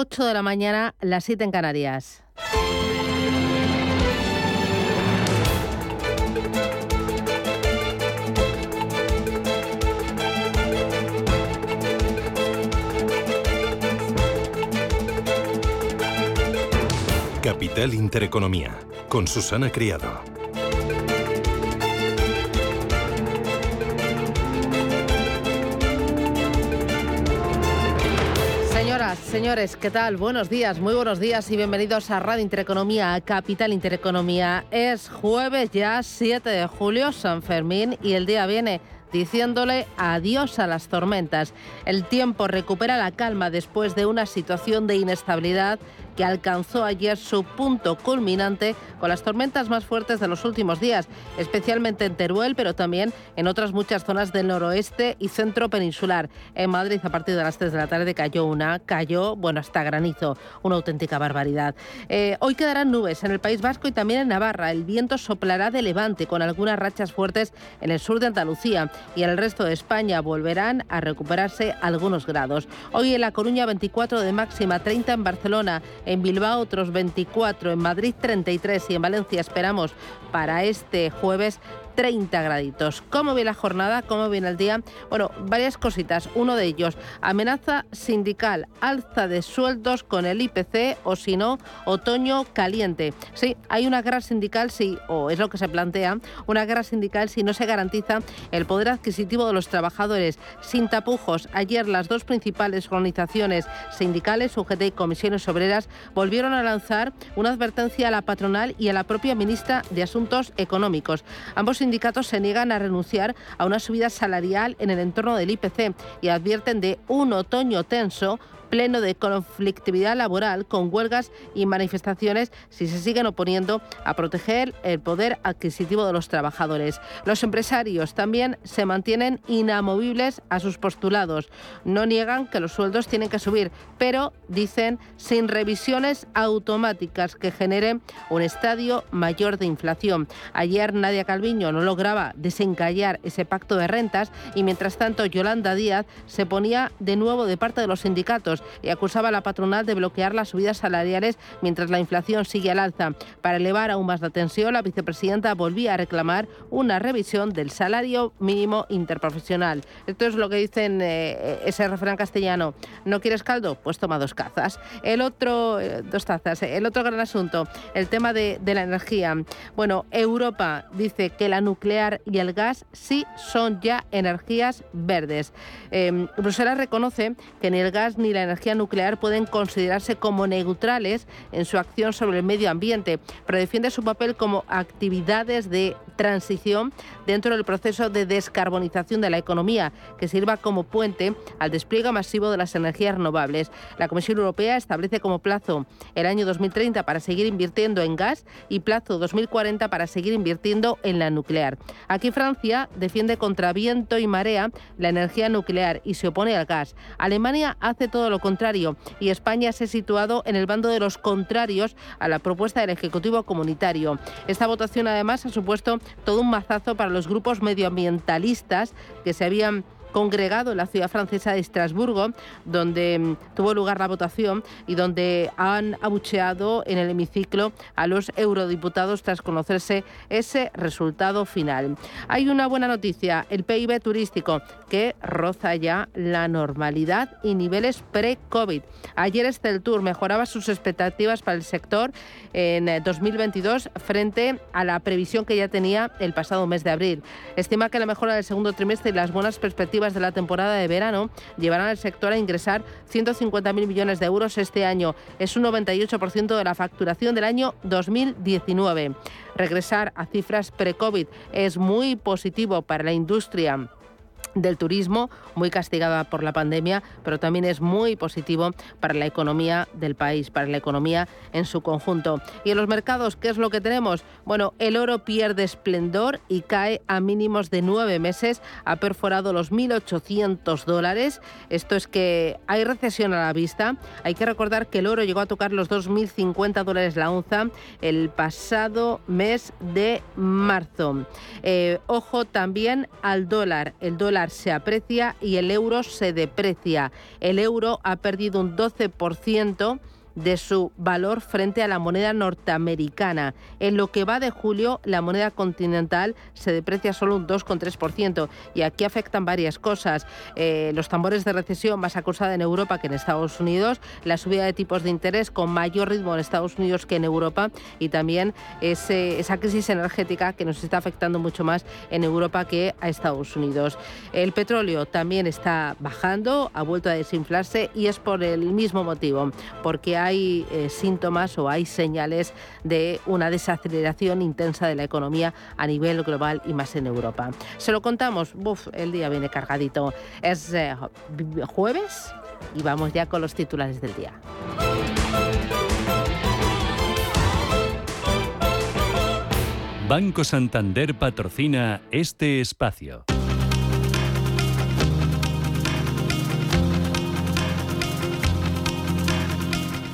8 de la mañana, las 7 en Canarias. Capital Intereconomía, con Susana Criado. Señores, ¿qué tal? Buenos días, muy buenos días y bienvenidos a Radio Intereconomía, Capital Intereconomía. Es jueves ya 7 de julio, San Fermín, y el día viene diciéndole adiós a las tormentas. El tiempo recupera la calma después de una situación de inestabilidad que alcanzó ayer su punto culminante con las tormentas más fuertes de los últimos días, especialmente en Teruel, pero también en otras muchas zonas del noroeste y centro peninsular. En Madrid, a partir de las 3 de la tarde, cayó una, cayó, bueno, hasta granizo, una auténtica barbaridad. Eh, hoy quedarán nubes en el País Vasco y también en Navarra. El viento soplará de levante con algunas rachas fuertes en el sur de Andalucía y en el resto de España volverán a recuperarse algunos grados. Hoy en La Coruña 24 de máxima, 30 en Barcelona, en Bilbao otros 24, en Madrid 33 y en Valencia esperamos para este jueves 30 graditos. ¿Cómo viene la jornada? ¿Cómo viene el día? Bueno, varias cositas. Uno de ellos, amenaza sindical, alza de sueldos con el IPC o si no, otoño caliente. Sí, hay una guerra sindical, sí, o es lo que se plantea, una guerra sindical si no se garantiza el poder adquisitivo de los trabajadores. Sin tapujos, ayer las dos principales organizaciones sindicales, UGT y Comisiones Obreras, volvieron a lanzar una advertencia a la patronal y a la propia ministra de Asuntos Económicos. Ambos sindicatos se niegan a renunciar a una subida salarial en el entorno del IPC y advierten de un otoño tenso pleno de conflictividad laboral con huelgas y manifestaciones si se siguen oponiendo a proteger el poder adquisitivo de los trabajadores. Los empresarios también se mantienen inamovibles a sus postulados. No niegan que los sueldos tienen que subir, pero dicen sin revisiones automáticas que generen un estadio mayor de inflación. Ayer Nadia Calviño no lograba desencallar ese pacto de rentas y mientras tanto Yolanda Díaz se ponía de nuevo de parte de los sindicatos y acusaba a la patronal de bloquear las subidas salariales mientras la inflación sigue al alza. Para elevar aún más la tensión, la vicepresidenta volvía a reclamar una revisión del salario mínimo interprofesional. Esto es lo que dicen eh, ese refrán castellano. ¿No quieres caldo? Pues toma dos cazas. El otro, eh, dos tazas. El otro gran asunto, el tema de, la energía. Bueno, Europa dice que la nuclear y el gas sí son ya energías verdes. Em, Bruselas reconoce que ni el gas ni la energía nuclear pueden considerarse como neutrales en su acción sobre el medio ambiente, pero defiende su papel como actividades de transición dentro del proceso de descarbonización de la economía, que sirva como puente al despliegue masivo de las energías renovables. La Comisión Europea establece como plazo el año 2030 para seguir invirtiendo en gas y plazo 2040 para seguir invirtiendo en la nuclear. Aquí Francia defiende contra viento y marea la energía nuclear y se opone al gas. Alemania hace todo lo contrario y España se ha situado en el bando de los contrarios a la propuesta del Ejecutivo Comunitario. Esta votación además ha supuesto todo un mazazo para los grupos medioambientalistas que se habían congregado en la ciudad francesa de Estrasburgo, donde mm, tuvo lugar la votación y donde han abucheado en el hemiciclo a los eurodiputados tras conocerse ese resultado final. Hay una buena noticia, el PIB turístico que roza ya la normalidad y niveles pre-COVID. Ayer este Tour mejoraba sus expectativas para el sector en 2022 eh, frente a la previsión que ya tenía el pasado mes de abril. Estima que la mejora del segundo trimestre y las buenas perspectivas de la temporada de verano llevarán al sector a ingresar 150.000 millones de euros este año. Es un 98% de la facturación del año 2019. Regresar a cifras pre-COVID es muy positivo para la industria del turismo, muy castigada por la pandemia, pero también es muy positivo para la economía del país, para la economía en su conjunto. Y en los mercados, ¿qué es lo que tenemos? Bueno, el oro pierde esplendor y cae a mínimos de nueve meses, ha perforado los 1.800 dólares. Esto es que hay recesión a la vista. Hay que recordar que el oro llegó a tocar los 2.050 dólares la onza el pasado mes de marzo. Eh, ojo también al dólar. El dólar se aprecia y el euro se deprecia. El euro ha perdido un 12% de su valor frente a la moneda norteamericana. En lo que va de julio, la moneda continental se deprecia solo un 2,3% y aquí afectan varias cosas. Eh, los tambores de recesión más acusada en Europa que en Estados Unidos, la subida de tipos de interés con mayor ritmo en Estados Unidos que en Europa y también esa crisis energética que nos está afectando mucho más en Europa que a Estados Unidos. El petróleo también está bajando, ha vuelto a desinflarse y es por el mismo motivo, porque hay hay eh, síntomas o hay señales de una desaceleración intensa de la economía a nivel global y más en Europa. Se lo contamos, el día viene cargadito. Es eh, jueves y vamos ya con los titulares del día. Banco Santander patrocina este espacio.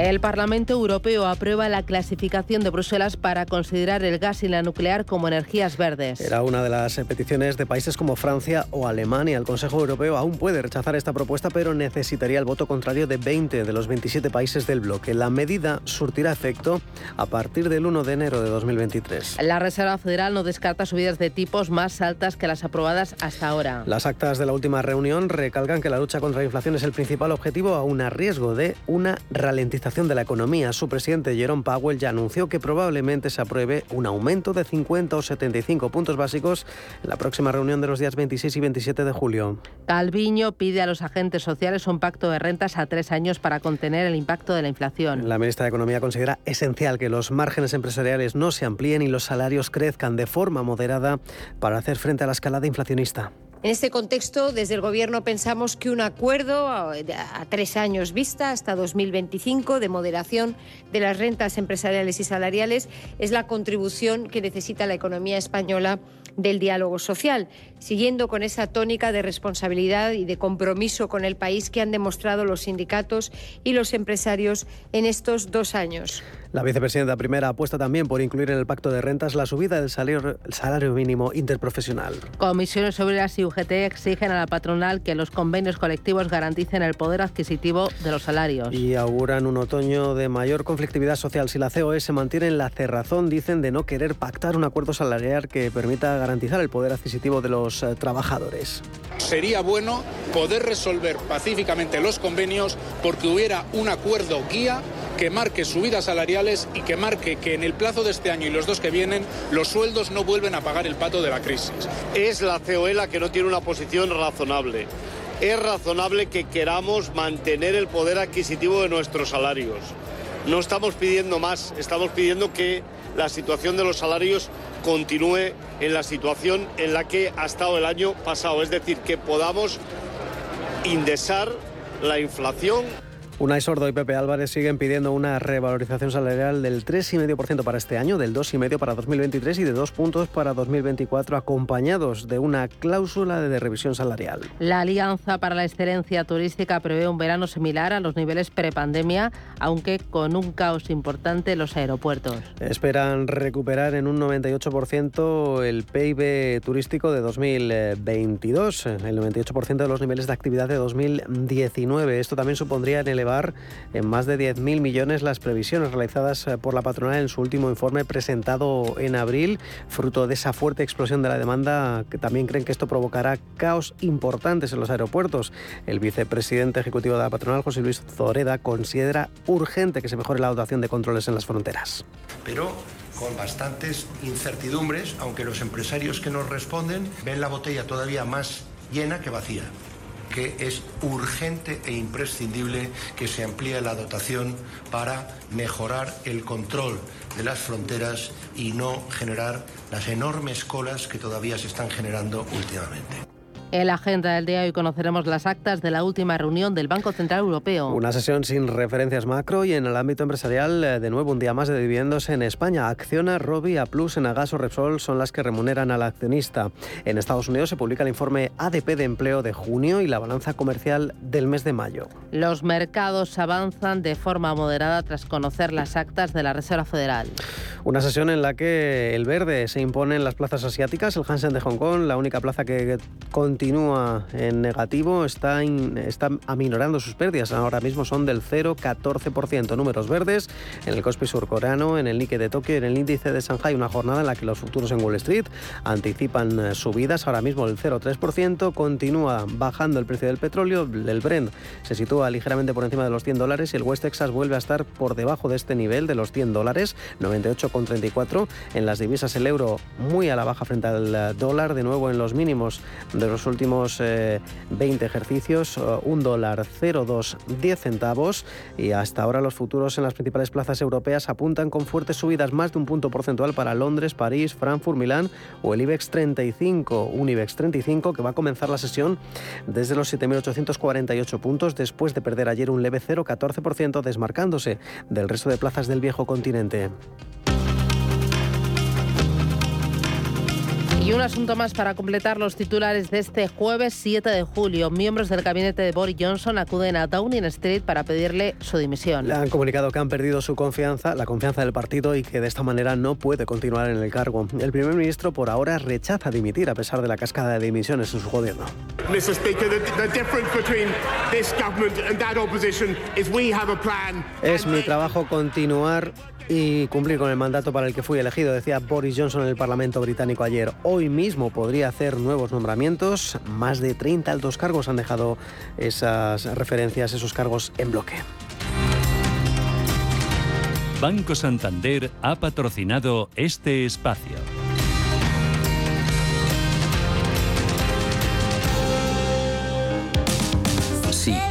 El Parlamento Europeo aprueba la clasificación de Bruselas para considerar el gas y la nuclear como energías verdes. Era una de las peticiones de países como Francia o Alemania. El Consejo Europeo aún puede rechazar esta propuesta, pero necesitaría el voto contrario de 20 de los 27 países del bloque. La medida surtirá efecto a partir del 1 de enero de 2023. La Reserva Federal no descarta subidas de tipos más altas que las aprobadas hasta ahora. Las actas de la última reunión recalcan que la lucha contra la inflación es el principal objetivo, aún a riesgo de una ralentización de la economía, su presidente Jerome Powell ya anunció que probablemente se apruebe un aumento de 50 o 75 puntos básicos en la próxima reunión de los días 26 y 27 de julio. Calviño pide a los agentes sociales un pacto de rentas a tres años para contener el impacto de la inflación. La ministra de Economía considera esencial que los márgenes empresariales no se amplíen y los salarios crezcan de forma moderada para hacer frente a la escalada inflacionista. En este contexto, desde el Gobierno pensamos que un acuerdo a, tres años vista, hasta 2025, de moderación de las rentas empresariales y salariales es la contribución que necesita la economía española del diálogo social, siguiendo con esa tónica de responsabilidad y de compromiso con el país que han demostrado los sindicatos y los empresarios en estos dos años. La vicepresidenta primera apuesta también por incluir en el pacto de rentas la subida del salario, mínimo interprofesional. Comisiones Obreras y UGT exigen a la patronal que los convenios colectivos garanticen el poder adquisitivo de los salarios. Y auguran un otoño de mayor conflictividad social. Si la COE se mantiene en la cerrazón, dicen de no querer pactar un acuerdo salarial que permita garantizar el poder adquisitivo de los eh, trabajadores. Sería bueno poder resolver pacíficamente los convenios porque hubiera un acuerdo guía que marque subidas salariales y que marque que en el plazo de este año y los dos que vienen los sueldos no vuelven a pagar el pato de la crisis. Es la COE la que no tiene una posición razonable. Es razonable que queramos mantener el poder adquisitivo de nuestros salarios. No estamos pidiendo más, estamos pidiendo que la situación de los salarios continúe en la situación en la que ha estado el año pasado, es decir, que podamos indexar la inflación Unai Sordo y Pepe Álvarez siguen pidiendo una revalorización salarial del 3,5% para este año, del 2,5% para 2023 y de 2 puntos para 2024, acompañados de una cláusula de revisión salarial. La Alianza para la Excelencia Turística prevé un verano similar a los niveles prepandemia, aunque con un caos importante en los aeropuertos. Esperan recuperar en un 98% el PIB turístico de 2022, el 98% de los niveles de actividad de 2019. Esto también supondría en el en más de 10.000 millones las previsiones realizadas eh, por la patronal en su último informe presentado en abril, fruto de esa fuerte explosión de la demanda, que también creen que esto provocará caos importantes en los aeropuertos. El vicepresidente ejecutivo de la patronal, José Luis Zoreda, considera urgente que se mejore la dotación de controles en las fronteras. Pero con bastantes incertidumbres, aunque los empresarios que nos responden ven la botella todavía más llena que vacía que es urgente e imprescindible que se amplíe la dotación para mejorar el control de las fronteras y no generar las enormes colas que todavía se están generando últimamente. En la agenda del día hoy conoceremos las actas de la última reunión del Banco Central Europeo. Una sesión sin referencias macro y en el ámbito empresarial, eh, de nuevo un día más de dividendos en España. Acciona, Robi, Plus, Enagas o Repsol son las que remuneran al accionista. En Estados Unidos se publica el informe ADP de empleo de junio y la balanza comercial del mes de mayo. Los mercados avanzan de forma moderada tras conocer las actas de la Reserva Federal. Una sesión en la que el verde se impone en las plazas asiáticas, el Hansen de Hong Kong, la única plaza que continúa en negativo, está, está aminorando sus pérdidas. Ahora mismo son del 0,14%. Números verdes en el Kospi surcoreano, en el Nikkei de Tokio, en el índice de Shanghai. Una jornada en la que los futuros en Wall Street anticipan eh, subidas. Ahora mismo el 0,3%. Continúa bajando el precio del petróleo. El Brent se sitúa ligeramente por encima de los 100 dólares y el West Texas vuelve a estar por debajo de este nivel de los 100 dólares, 98,34. En las divisas el euro muy a la baja frente al eh, dólar, de nuevo en los mínimos de los últimos 20 eh, ejercicios, eh, un dólar 0,210 centavos y hasta ahora los futuros en las principales plazas europeas apuntan con fuertes subidas más de un punto porcentual para Londres, París, Frankfurt, Milán o el IBEX 35, un IBEX 35 que va a comenzar la sesión desde los 7.848 puntos después de perder ayer un leve 0,14% desmarcándose del resto de plazas del viejo continente. Y un asunto más para completar los titulares de este jueves 7 de julio. Miembros del gabinete de Boris Johnson acuden a Downing Street para pedirle su dimisión. Le han comunicado que han perdido su confianza, la confianza del partido y que de esta manera no puede continuar en el cargo. El primer ministro por ahora rechaza dimitir a pesar de la cascada de dimisiones en su gobierno. Es mi trabajo continuar y cumplir con el mandato para el que fui elegido, decía Boris Johnson en el Parlamento británico ayer. Hoy mismo podría hacer nuevos nombramientos. Más de 30 altos cargos han dejado esas referencias, esos cargos en bloque. Banco Santander ha patrocinado este espacio.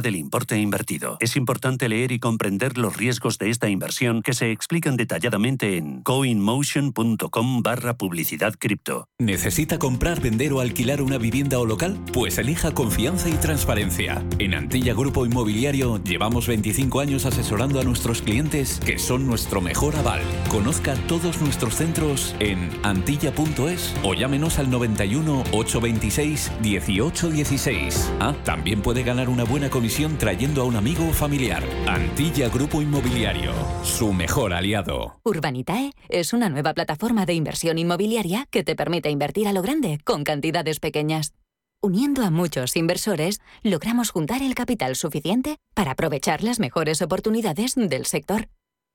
del importe invertido. Es importante leer y comprender los riesgos de esta inversión que se explican detalladamente en coinmotion.com barra publicidad cripto. ¿Necesita comprar, vender o alquilar una vivienda o local? Pues elija confianza y transparencia. En Antilla Grupo Inmobiliario llevamos 25 años asesorando a nuestros clientes que son nuestro mejor aval. Conozca todos nuestros centros en antilla.es o llámenos al 91 826 1816. Ah, también puede ganar una buena trayendo a un amigo o familiar. Antilla Grupo Inmobiliario, su mejor aliado. Urbanitae es una nueva plataforma de inversión inmobiliaria que te permite invertir a lo grande con cantidades pequeñas. Uniendo a muchos inversores, logramos juntar el capital suficiente para aprovechar las mejores oportunidades del sector.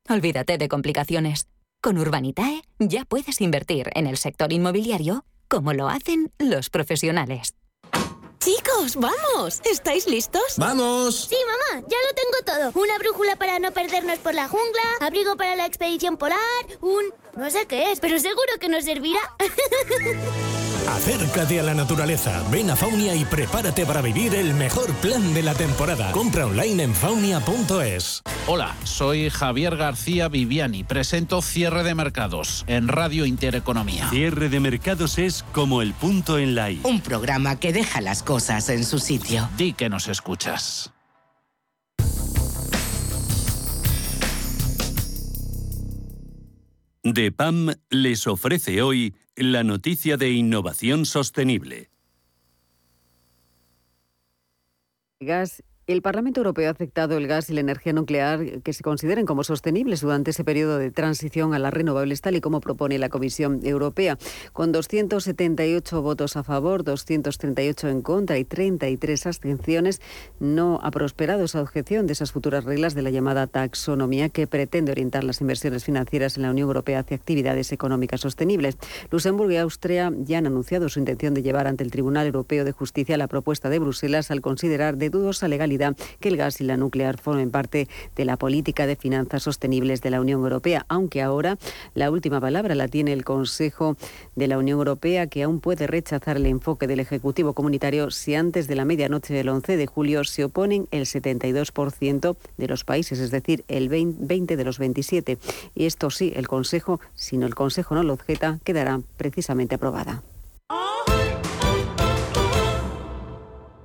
Olvídate de complicaciones. Con Urbanitae ya puedes invertir en el sector inmobiliario como lo hacen los profesionales. Chicos, vamos. ¿Estáis listos? ¡Vamos! Sí, mamá, ya lo tengo todo. Una brújula para no perdernos por la jungla, abrigo para la expedición polar, un... no sé qué es, pero seguro que nos servirá. Acércate a la naturaleza, ven a Faunia y prepárate para vivir el mejor plan de la temporada. Compra online en faunia.es. Hola, soy Javier García Viviani. Presento Cierre de Mercados en Radio Intereconomía. Cierre de Mercados es como el punto en la I. Un programa que deja las cosas en su sitio. Di que nos escuchas. DEPAM les ofrece hoy la noticia de innovación sostenible. El Parlamento Europeo ha aceptado el gas y la energía nuclear que se consideren como sostenibles durante ese periodo de transición a las renovables, tal y como propone la Comisión Europea. Con 278 votos a favor, 238 en contra y 33 abstenciones, no ha prosperado esa objeción de esas futuras reglas de la llamada taxonomía que pretende orientar las inversiones financieras en la Unión Europea hacia actividades económicas sostenibles. Luxemburgo y Austria ya han anunciado su intención de llevar ante el Tribunal Europeo de Justicia la propuesta de Bruselas al considerar de dudosa legalidad que el gas y la nuclear formen parte de la política de finanzas sostenibles de la Unión Europea, aunque ahora la última palabra la tiene el Consejo de la Unión Europea, que aún puede rechazar el enfoque del Ejecutivo Comunitario si antes de la medianoche del 11 de julio se oponen el 72% de los países, es decir, el 20 de los 27. Y esto sí, el Consejo, si no el Consejo no lo objeta, quedará precisamente aprobada.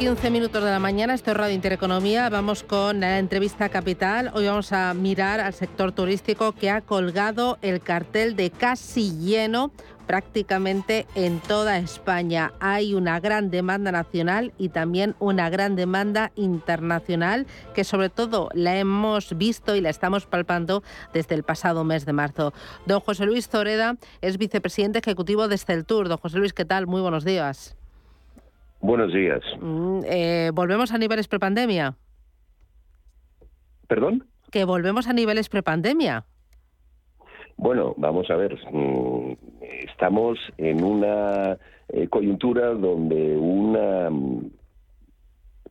15 minutos de la mañana, esto es Radio Intereconomía. Vamos con la entrevista capital. Hoy vamos a mirar al sector turístico que ha colgado el cartel de casi lleno prácticamente en toda España. Hay una gran demanda nacional y también una gran demanda internacional que sobre todo la hemos visto y la estamos palpando desde el pasado mes de marzo. Don José Luis Zoreda es vicepresidente ejecutivo de Tour. Don José Luis, ¿qué tal? Muy buenos días. Buenos días. Mm, eh, ¿Volvemos a niveles prepandemia? ¿Perdón? Que volvemos a niveles prepandemia. Bueno, vamos a ver. Mm, estamos en una eh, coyuntura donde una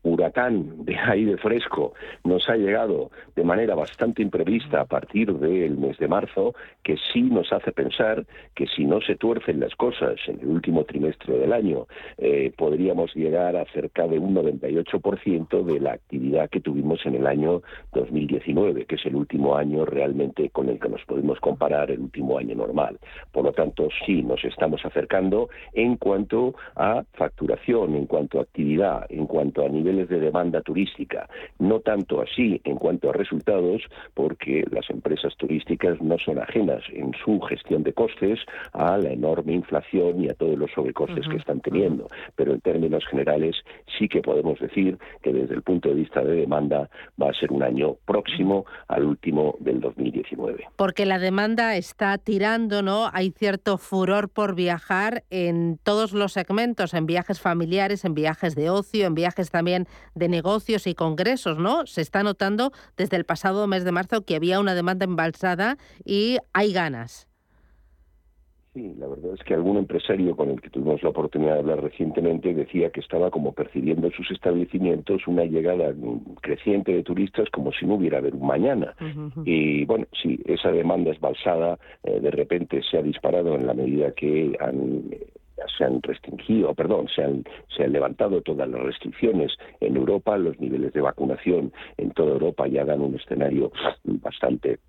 huracán de aire fresco nos ha llegado de manera bastante imprevista a partir del mes de marzo, que sí nos hace pensar que si no se tuercen las cosas en el último trimestre del año, eh, podríamos llegar a cerca de un 98% de la actividad que tuvimos en el año 2019, que es el último año realmente con el que nos podemos comparar, el último año normal. Por lo tanto, sí nos estamos acercando en cuanto a facturación, en cuanto a actividad, en cuanto a nivel de demanda turística. No tanto así en cuanto a resultados, porque las empresas turísticas no son ajenas en su gestión de costes a la enorme inflación y a todos los sobrecostes que están teniendo. Pero en términos generales sí que podemos decir que desde el punto de vista de demanda va a ser un año próximo al último del 2019. Porque la demanda está tirando, ¿no? Hay cierto furor por viajar en todos los segmentos, en viajes familiares, en viajes de ocio, en viajes también de negocios y congresos, ¿no? Se está notando desde el pasado mes de marzo que había una demanda embalsada y hay ganas. Sí, la verdad es que algún empresario con el que tuvimos la oportunidad de hablar recientemente decía que estaba como percibiendo en sus establecimientos una llegada creciente de turistas como si no hubiera haber un mañana. Y bueno, sí, esa demanda esbalsada eh, de repente se ha disparado en la medida que han se han restringido, perdón, se han, se han levantado todas las restricciones en Europa, los niveles de vacunación en toda Europa ya dan un escenario bastante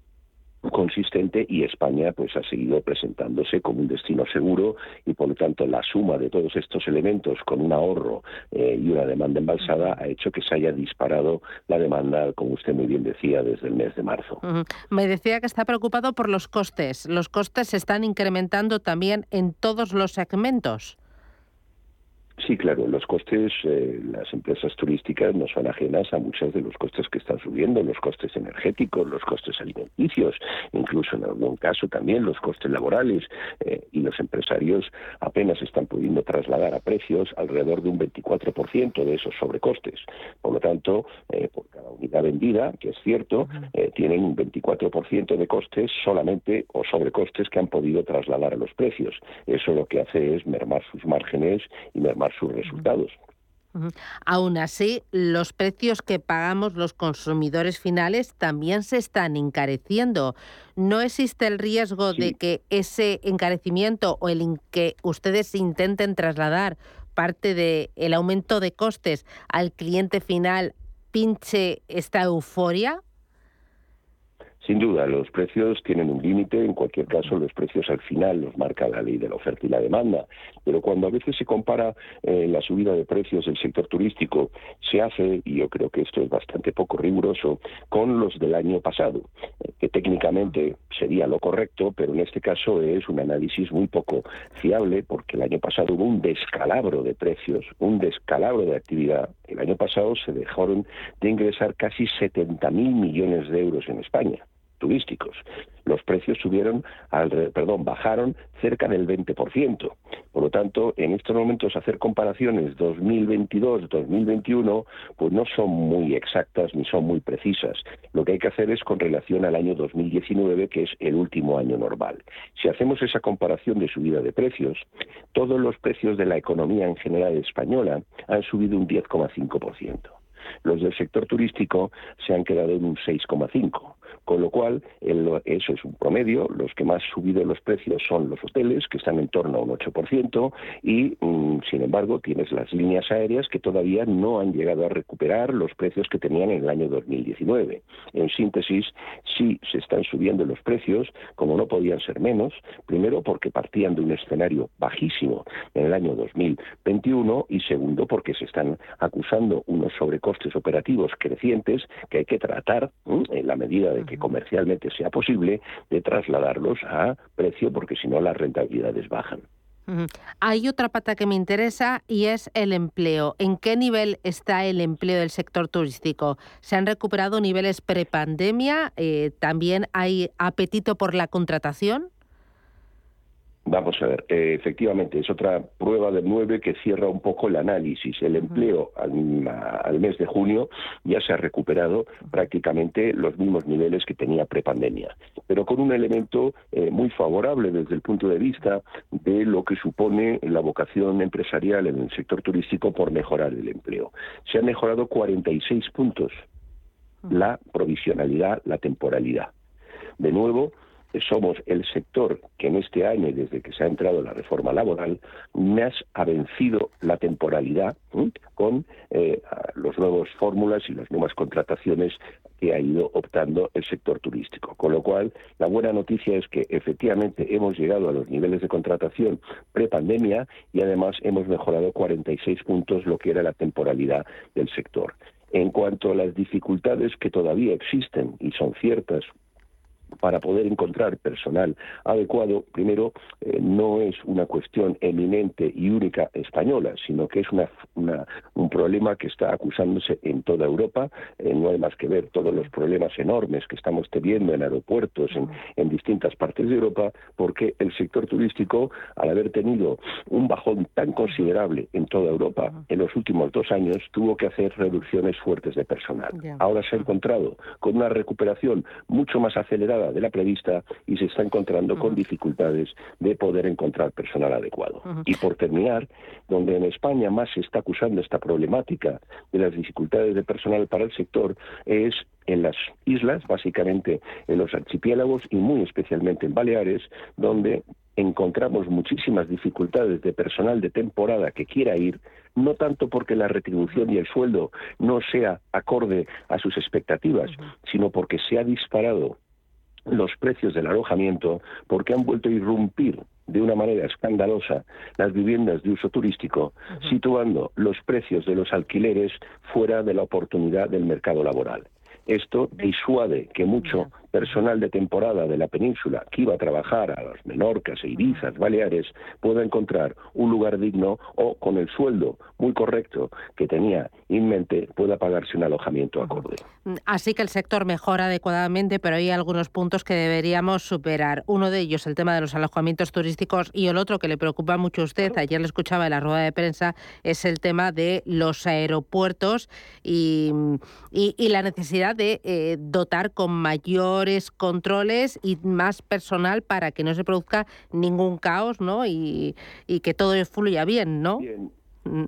consistente y España pues ha seguido presentándose como un destino seguro y por lo tanto la suma de todos estos elementos con un ahorro eh, y una demanda embalsada ha hecho que se haya disparado la demanda como usted muy bien decía desde el mes de marzo. Me decía que está preocupado por los costes. Los costes se están incrementando también en todos los segmentos. Sí, claro, los costes, eh, las empresas turísticas no son ajenas a muchos de los costes que están subiendo, los costes energéticos, los costes alimenticios, incluso en algún caso también los costes laborales, eh, y los empresarios apenas están pudiendo trasladar a precios alrededor de un 24% de esos sobrecostes. Por lo tanto, eh, por cada unidad vendida, que es cierto, tienen un 24% de costes solamente o sobrecostes que han podido trasladar a los precios. Eso lo que hace es mermar sus márgenes y mermar sus resultados. Aún así, los precios que pagamos los consumidores finales también se están encareciendo. ¿No existe el riesgo de que ese encarecimiento o el que ustedes intenten trasladar aparte de el aumento de costes al cliente final, pinche esta euforia? Sin duda, los precios tienen un límite, en cualquier caso los precios al final los marca la ley de la oferta y la demanda, pero cuando a veces se compara eh, la subida de precios del sector turístico, se hace, y yo creo que esto es bastante poco riguroso, con los del año pasado, que técnicamente sería lo correcto, pero en este caso es un análisis muy poco fiable porque el año pasado hubo un descalabro de precios, un descalabro de actividad. El año pasado se dejaron de ingresar casi 70.000 millones de euros en España turísticos. Los precios subieron, al, perdón, bajaron cerca del 20%. Por lo tanto, en estos momentos hacer comparaciones 2022-2021 pues no son muy exactas ni son muy precisas. Lo que hay que hacer es con relación al año 2019, que es el último año normal. Si hacemos esa comparación de subida de precios, todos los precios de la economía en general española han subido un 10,5%. Los del sector turístico se han quedado en un 6,5%. Con lo cual, eso es un promedio. Los que más han subido los precios son los hoteles, que están en torno a un 8%, y, mm, sin embargo, tienes las líneas aéreas que todavía no han llegado a recuperar los precios que tenían en el año 2019. En síntesis, sí se están subiendo los precios, como no podían ser menos, primero porque partían de un escenario bajísimo en el año 2021 y segundo porque se están acusando unos sobrecostes operativos crecientes que hay que tratar en la medida de que comercialmente sea posible, de trasladarlos a precio, porque si no las rentabilidades bajan. Hay otra pata que me interesa y es el empleo. ¿En qué nivel está el empleo del sector turístico? ¿Se han recuperado niveles prepandemia? Eh, ¿También hay apetito por la contratación? Vamos a ver, eh, efectivamente, es otra prueba de nueve que cierra un poco el análisis. El empleo al, mes de junio ya se ha recuperado prácticamente los mismos niveles que tenía prepandemia, pero con un elemento eh, muy favorable desde el punto de vista de lo que supone la vocación empresarial en el sector turístico por mejorar el empleo. Se han mejorado 46 puntos la provisionalidad, la temporalidad. De nuevo, somos el sector que en este año, desde que se ha entrado la reforma laboral, más ha vencido la temporalidad con eh, las nuevas fórmulas y las nuevas contrataciones que ha ido optando el sector turístico. Con lo cual, la buena noticia es que efectivamente hemos llegado a los niveles de contratación prepandemia y además hemos mejorado 46 puntos lo que era la temporalidad del sector. En cuanto a las dificultades que todavía existen y son ciertas para poder encontrar personal adecuado, primero, eh, no es una cuestión eminente y única española, sino que es una, un problema que está acusándose en toda Europa. Eh, no hay más que ver todos los problemas enormes que estamos teniendo en aeropuertos en, en distintas partes de Europa, porque el sector turístico, al haber tenido un bajón tan considerable en toda Europa en los últimos dos años, tuvo que hacer reducciones fuertes de personal. Ahora se ha encontrado con una recuperación mucho más acelerada de la prevista y se está encontrando con dificultades de poder encontrar personal adecuado. Y por terminar, donde en España más se está acusando esta problemática de las dificultades de personal para el sector es en las islas, básicamente en los archipiélagos y muy especialmente en Baleares, donde encontramos muchísimas dificultades de personal de temporada que quiera ir, no tanto porque la retribución y el sueldo no sea acorde a sus expectativas, sino porque se ha disparado los precios del alojamiento porque han vuelto a irrumpir de una manera escandalosa las viviendas de uso turístico, situando los precios de los alquileres fuera de la oportunidad del mercado laboral. Esto disuade que mucho personal de temporada de la península que iba a trabajar a las Menorcas e Ibizas, Baleares, pueda encontrar un lugar digno o con el sueldo muy correcto que tenía en mente pueda pagarse un alojamiento acorde. Mm, así que el sector mejora adecuadamente, pero hay algunos puntos que deberíamos superar. Uno de ellos, el tema de los alojamientos turísticos, y el otro que le preocupa mucho a usted, ayer le escuchaba en la rueda de prensa, es el tema de los aeropuertos y, la necesidad de eh, dotar con mayor controles y más personal para que no se produzca ningún caos, ¿no? Y, que todo fluya bien, ¿no? Mm.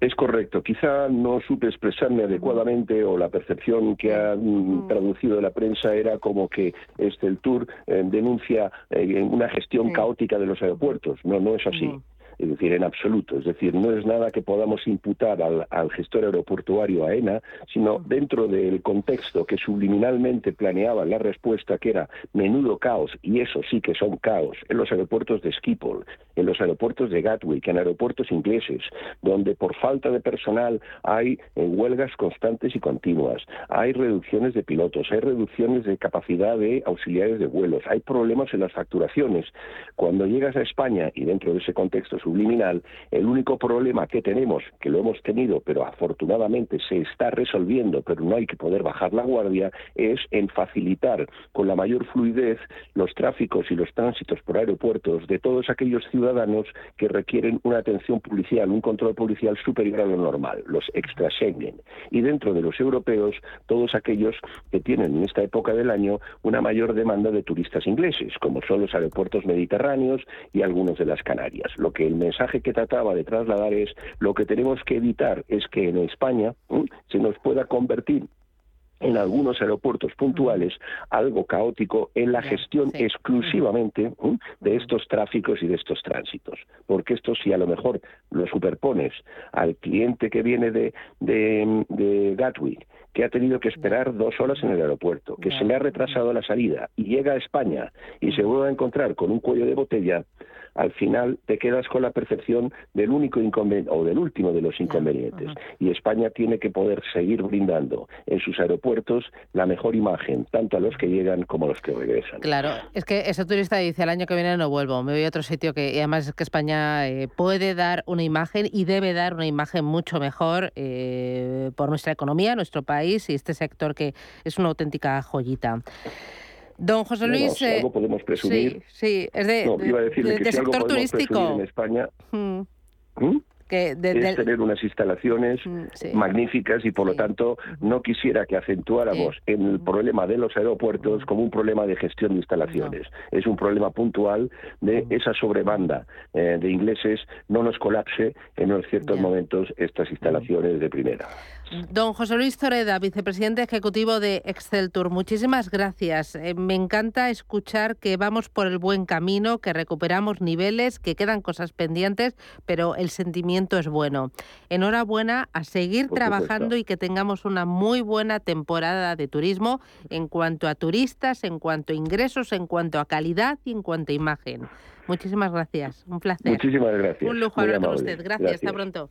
Es correcto. Quizá no supe expresarme adecuadamente o la percepción que ha mm, traducido la prensa era como que este el Tour eh, denuncia eh, una gestión caótica de los aeropuertos. No, no es así. Es decir, en absoluto. Es decir, no es nada que podamos imputar al, al gestor aeroportuario AENA, sino dentro del contexto que subliminalmente planeaba la respuesta, que era menudo caos, y eso sí que son caos, en los aeropuertos de Schiphol, en los aeropuertos de Gatwick, en aeropuertos ingleses, donde por falta de personal hay eh, huelgas constantes y continuas, hay reducciones de pilotos, hay reducciones de capacidad de auxiliares de vuelos, hay problemas en las facturaciones. Cuando llegas a España y dentro de ese contexto subliminal, el único problema que tenemos, que lo hemos tenido, pero afortunadamente se está resolviendo, pero no hay que poder bajar la guardia, es en facilitar con la mayor fluidez los tráficos y los tránsitos por aeropuertos de todos aquellos ciudadanos que requieren una atención policial, un control policial superior a lo normal, los extra Schengen. Y dentro de los europeos, todos aquellos que tienen en esta época del año una mayor demanda de turistas ingleses, como son los aeropuertos mediterráneos y algunos de las Canarias. Lo que mensaje que trataba de trasladar es lo que tenemos que evitar es que en España se nos pueda convertir en algunos aeropuertos puntuales algo caótico en la gestión exclusivamente de estos tráficos y de estos tránsitos. Porque esto si a lo mejor lo superpones al cliente que viene de, de, de Gatwick, que ha tenido que esperar dos horas en el aeropuerto, que se le ha retrasado la salida y llega a España y se vuelve a encontrar con un cuello de botella, al final te quedas con la percepción del único inconveniente o del último de los inconvenientes. Y España tiene que poder seguir brindando en sus aeropuertos la mejor imagen, tanto a los que llegan como a los que regresan. Claro, es que ese turista dice el año que viene no vuelvo, me voy a otro sitio que y además es que España eh, puede dar una imagen y debe dar una imagen mucho mejor eh, por nuestra economía, nuestro país y este sector que es una auténtica joyita. Don José Luis. si algo podemos presumir. Sí, sí, es de, no, iba a decirle de, que de si sector turístico. en España. Mm, ¿Mm? que de- es del- tener unas instalaciones sí. magníficas y por lo tanto no quisiera que acentuáramos en el problema de los aeropuertos como un problema de gestión de instalaciones. Es un problema puntual de esa sobrebanda eh, de ingleses no nos colapse en unos ciertos momentos estas instalaciones de primera. Don José Luis Zoreda, vicepresidente ejecutivo de Excel Tour, muchísimas gracias. Eh, me encanta escuchar que vamos por el buen camino, que recuperamos niveles, que quedan cosas pendientes, pero el sentimiento es bueno. Enhorabuena a seguir Por trabajando supuesto. y que tengamos una muy buena temporada de turismo en cuanto a turistas, en cuanto a ingresos, en cuanto a calidad y en cuanto a imagen. Muchísimas gracias. Un placer. Muchísimas gracias. Un lujo hablar con usted. Gracias. Hasta Gracias. pronto.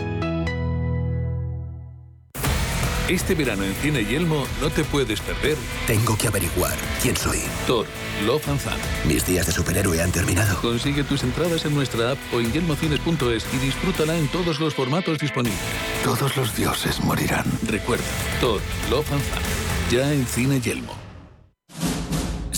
Este verano en Cine Yelmo no te puedes perder. Tengo que averiguar quién soy. Thor, Love and Thunder. Mis días de superhéroe han terminado. Consigue tus entradas en nuestra app o en yelmocines.es y disfrútala en todos los formatos disponibles. Todos los dioses morirán. Recuerda, Thor, Love and. Ya en Cine Yelmo.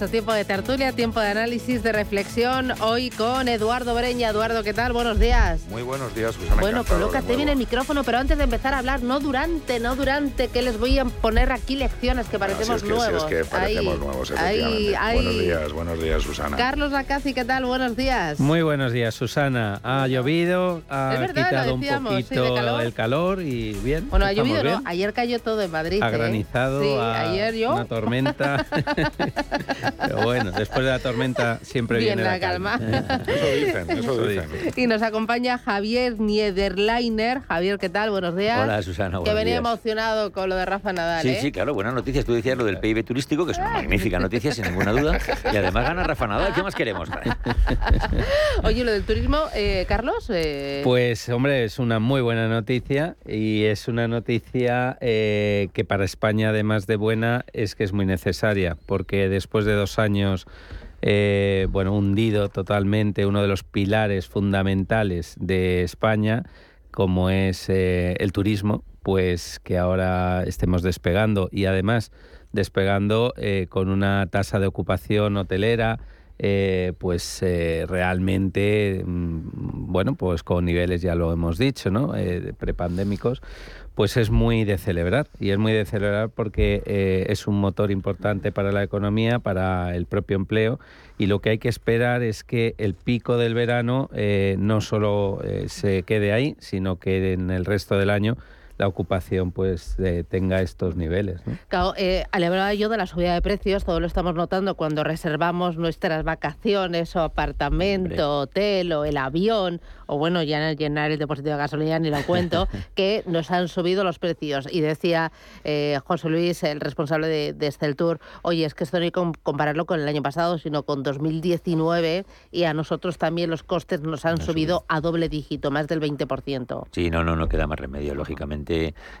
Nuestro tiempo de tertulia, tiempo de análisis, de reflexión, hoy con Eduardo Breña. Eduardo, ¿qué tal? Buenos días. Muy buenos días, Susana. Bueno, colócate bien el micrófono, pero antes de empezar a hablar, no durante, no durante, que les voy a poner aquí lecciones que Bueno, si parecemos es que, si nuevos. es que parecemos Ahí, nuevos, ahí, efectivamente. ahí. Buenos días, buenos días, Susana. Carlos Lacazi, ¿qué tal? Buenos días. Muy buenos días, Susana. Ha llovido, ha Es verdad, lo quitado un decíamos, sí, de poquito calor. el calor y bien. Bueno, ha llovido, bien. ¿no? Ayer cayó todo en Madrid. Ha ¿eh? granizado, Sí, ayer yo. una tormenta. Pero bueno, después de la tormenta siempre Viene viene la calma. Eso dicen, eso dicen. Y nos acompaña Javier Niederleiner. Javier, ¿qué tal? Buenos días. Hola, Susana, Que venía días. emocionado con lo de Rafa Nadal, Sí, ¿eh? sí, claro, buenas noticias. Tú decías lo del PIB turístico, que es una magnífica noticia, sin ninguna duda. Y además gana Rafa Nadal. ¿Qué más queremos? Oye, lo del turismo, eh, Carlos. eh, Pues hombre, es una muy buena noticia y es una noticia eh, que para España, además de buena, es que es muy necesaria, porque después de dos años, eh, bueno, hundido totalmente uno de los pilares fundamentales de España, como es eh, el turismo, pues que ahora estemos despegando y además despegando eh, con una tasa de ocupación hotelera eh, pues eh, realmente, mm, bueno, pues con niveles, ya lo hemos dicho, ¿no? Eh, prepandémicos, pues es muy de celebrar. Y es muy de celebrar porque es un motor importante para la economía, para el propio empleo. Y lo que hay que esperar es que el pico del verano no solo se quede ahí, sino que en el resto del año la ocupación pues eh, tenga estos niveles. ¿no? Claro, eh, hablaba yo de la subida de precios, todo lo estamos notando cuando reservamos nuestras vacaciones o apartamento, hotel o el avión, o bueno, ya llenar el depósito de gasolina ni lo cuento, que nos han subido los precios. Y decía eh, José Luis, el responsable de, de Esceltur, oye, es que esto no hay que com- compararlo con el año pasado, sino con 2019 y a nosotros también los costes nos han subido a doble dígito, más del 20%. Sí, no, no, no queda más remedio. Lógicamente,